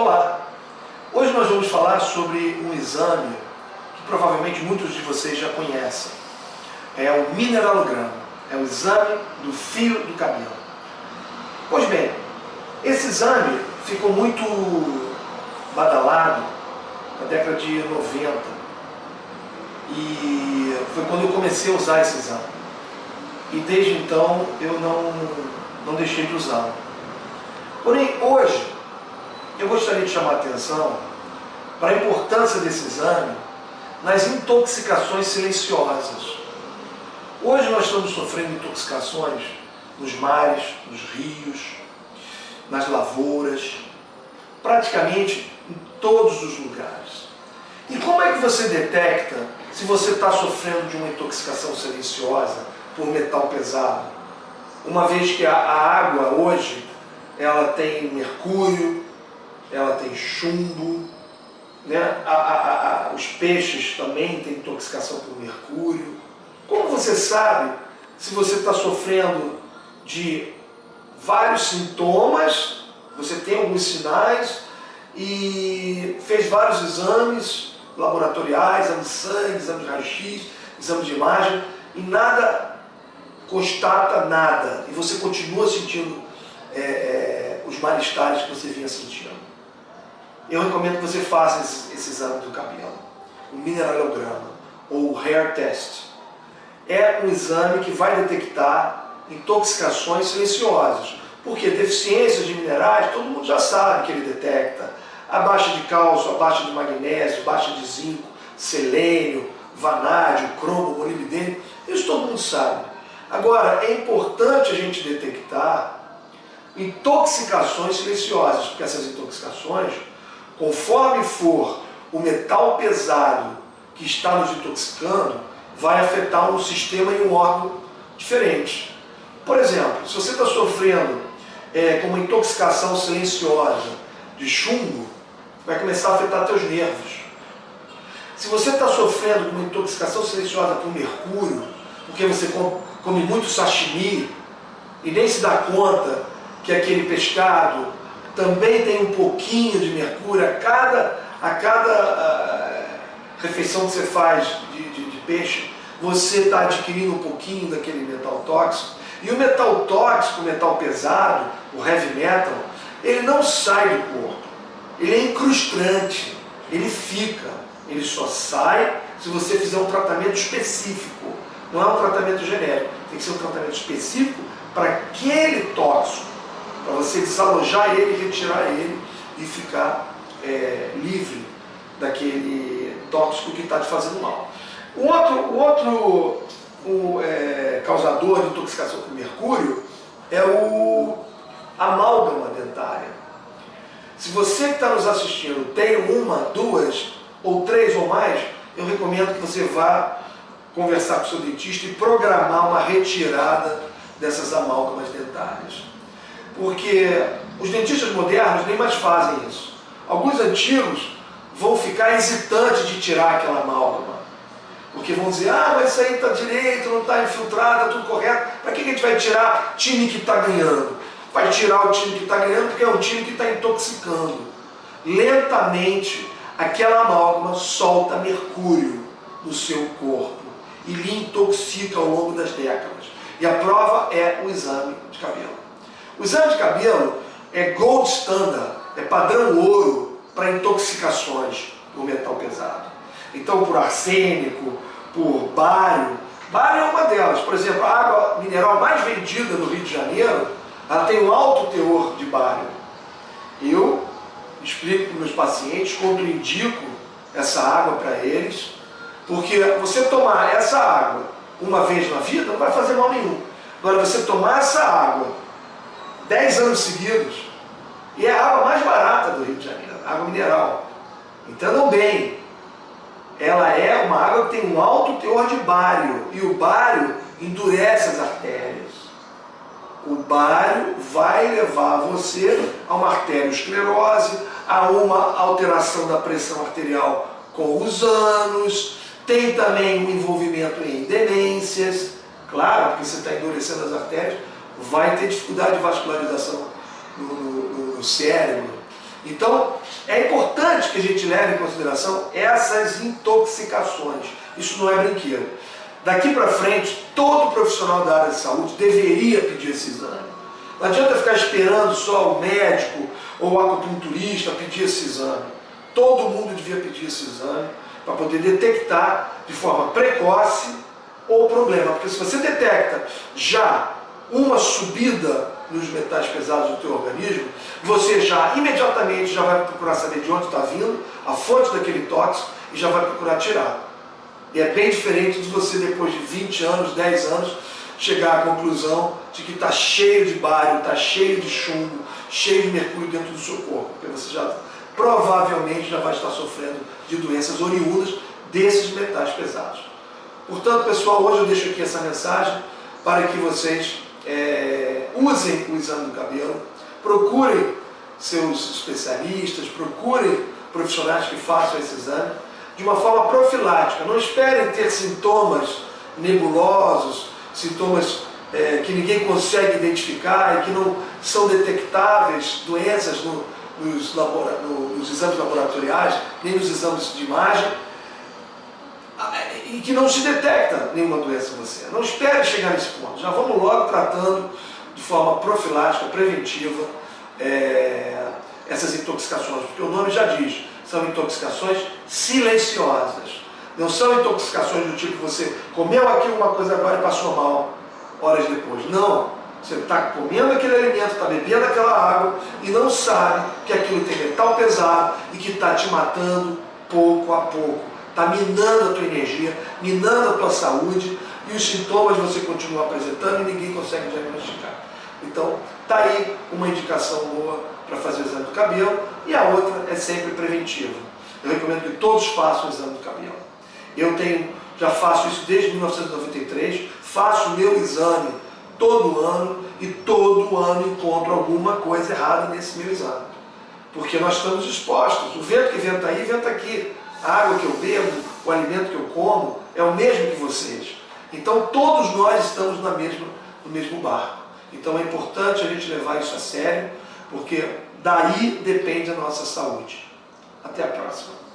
Olá! Hoje nós vamos falar sobre um exame que provavelmente muitos de vocês já conhecem. É o mineralograma, é o exame do fio do cabelo. Pois bem, esse exame ficou muito badalado na década de 90 e foi quando eu comecei a usar esse exame. E desde então eu não, não deixei de usá-lo. Porém, hoje, eu gostaria de chamar a atenção para a importância desse exame nas intoxicações silenciosas. Hoje nós estamos sofrendo intoxicações nos mares, nos rios, nas lavouras, praticamente em todos os lugares. E como é que você detecta se você está sofrendo de uma intoxicação silenciosa por metal pesado? Uma vez que a, água hoje ela tem mercúrio, ela tem chumbo, né? A, a, a, os peixes também têm intoxicação por mercúrio. Como você sabe se você está sofrendo de vários sintomas, você tem alguns sinais e fez vários exames laboratoriais, exame de sangue, exame de raio-x, exame de imagem e nada constata nada e você continua sentindo é, é, os malestares que você vinha sentindo eu recomendo que você faça esse, esse exame do cabelo, o mineralograma ou o hair test. É um exame que vai detectar intoxicações silenciosas, porque deficiências de minerais todo mundo já sabe que ele detecta. A baixa de cálcio, a baixa de magnésio, baixa de zinco, selênio, vanádio, cromo, molibdênio, isso todo mundo sabe. Agora, é importante a gente detectar intoxicações silenciosas, porque essas intoxicações conforme for o metal pesado que está nos intoxicando, vai afetar um sistema e um órgão diferente. Por exemplo, se você está sofrendo é, com uma intoxicação silenciosa de chumbo, vai começar a afetar teus nervos. Se você está sofrendo com uma intoxicação silenciosa por mercúrio, porque você come muito sashimi e nem se dá conta que aquele pescado também tem um pouquinho de mercúrio a cada, a cada uh, refeição que você faz de, de, de peixe, você está adquirindo um pouquinho daquele metal tóxico. E o metal tóxico, o metal pesado, o heavy metal, ele não sai do corpo. Ele é incrustante, ele fica. Ele só sai se você fizer um tratamento específico. Não é um tratamento genérico, tem que ser um tratamento específico para aquele tóxico para você desalojar ele, retirar ele e ficar é, livre daquele tóxico que está te fazendo mal. O outro, outro o, é, causador de intoxicação com mercúrio é o amálgama dentária. Se você que está nos assistindo tem uma, duas ou três ou mais, eu recomendo que você vá conversar com o seu dentista e programar uma retirada dessas amálgamas dentárias porque os dentistas modernos nem mais fazem isso. Alguns antigos vão ficar hesitantes de tirar aquela amálgama, porque vão dizer, ah, mas isso aí está direito, não está infiltrado, está tudo correto, para que a gente vai tirar time que está ganhando? Vai tirar o time que está ganhando porque é um time que está intoxicando. Lentamente, aquela amálgama solta mercúrio no seu corpo e lhe intoxica ao longo das décadas. E a prova é o exame de cabelo. O exame de cabelo é gold standard, é padrão ouro para intoxicações no metal pesado. Então, por arsênico, por bário. Bário é uma delas. Por exemplo, a água mineral mais vendida no Rio de Janeiro, ela tem um alto teor de bário. Eu explico para meus pacientes, contraindico essa água para eles, porque você tomar essa água uma vez na vida não vai fazer mal nenhum. Agora, você tomar essa água 10 anos seguidos. E é a água mais barata do Rio de Janeiro, água mineral. Entendam bem, ela é uma água que tem um alto teor de bário, e o bário endurece as artérias. O bário vai levar você a uma arteriosclerose, a uma alteração da pressão arterial com os anos, tem também um envolvimento em demências, claro, porque você está endurecendo as artérias, vai ter dificuldade de vascularização no, no, no cérebro. Então, é importante que a gente leve em consideração essas intoxicações. Isso não é brinquedo. Daqui para frente, todo profissional da área de saúde deveria pedir esse exame. Não adianta ficar esperando só o médico ou o acupunturista pedir esse exame. Todo mundo devia pedir esse exame para poder detectar de forma precoce o problema. Porque se você detecta já uma subida nos metais pesados do teu organismo, você já imediatamente já vai procurar saber de onde está vindo, a fonte daquele tóxico, e já vai procurar tirar. E é bem diferente de você, depois de 20 anos, 10 anos, chegar à conclusão de que está cheio de bário, está cheio de chumbo, cheio de mercúrio dentro do seu corpo, porque você já provavelmente já vai estar sofrendo de doenças oriundas desses metais pesados. Portanto, pessoal, hoje eu deixo aqui essa mensagem para que vocês é, usem o exame do cabelo, procurem seus especialistas, procurem profissionais que façam esse exame de uma forma profilática. Não esperem ter sintomas nebulosos, sintomas é, que ninguém consegue identificar e que não são detectáveis, doenças no, nos, labora, no, nos exames laboratoriais, nem nos exames de imagem, e que não se detecta nenhuma doença em você. Não espere chegar nesse ponto. Já vamos logo tratando de forma profilática, preventiva, é, essas intoxicações, porque o nome já diz, são intoxicações silenciosas. Não são intoxicações do tipo você comeu aqui uma coisa agora e passou mal horas depois. Não. Você está comendo aquele alimento, está bebendo aquela água e não sabe que aquilo tem metal pesado e que está te matando pouco a pouco. Está minando a tua energia, minando a tua saúde e os sintomas você continua apresentando e ninguém consegue diagnosticar. Então, está aí uma indicação boa para fazer o exame do cabelo e a outra é sempre preventiva. Eu recomendo que todos façam o exame do cabelo. Eu tenho, já faço isso desde 1993, faço o meu exame todo ano e todo ano encontro alguma coisa errada nesse meu exame. Porque nós estamos expostos. O vento que venta aí, venta aqui. A água que eu bebo, o alimento que eu como, é o mesmo que vocês. Então todos nós estamos na mesma, no mesmo barco. Então é importante a gente levar isso a sério, porque daí depende a nossa saúde. Até a próxima.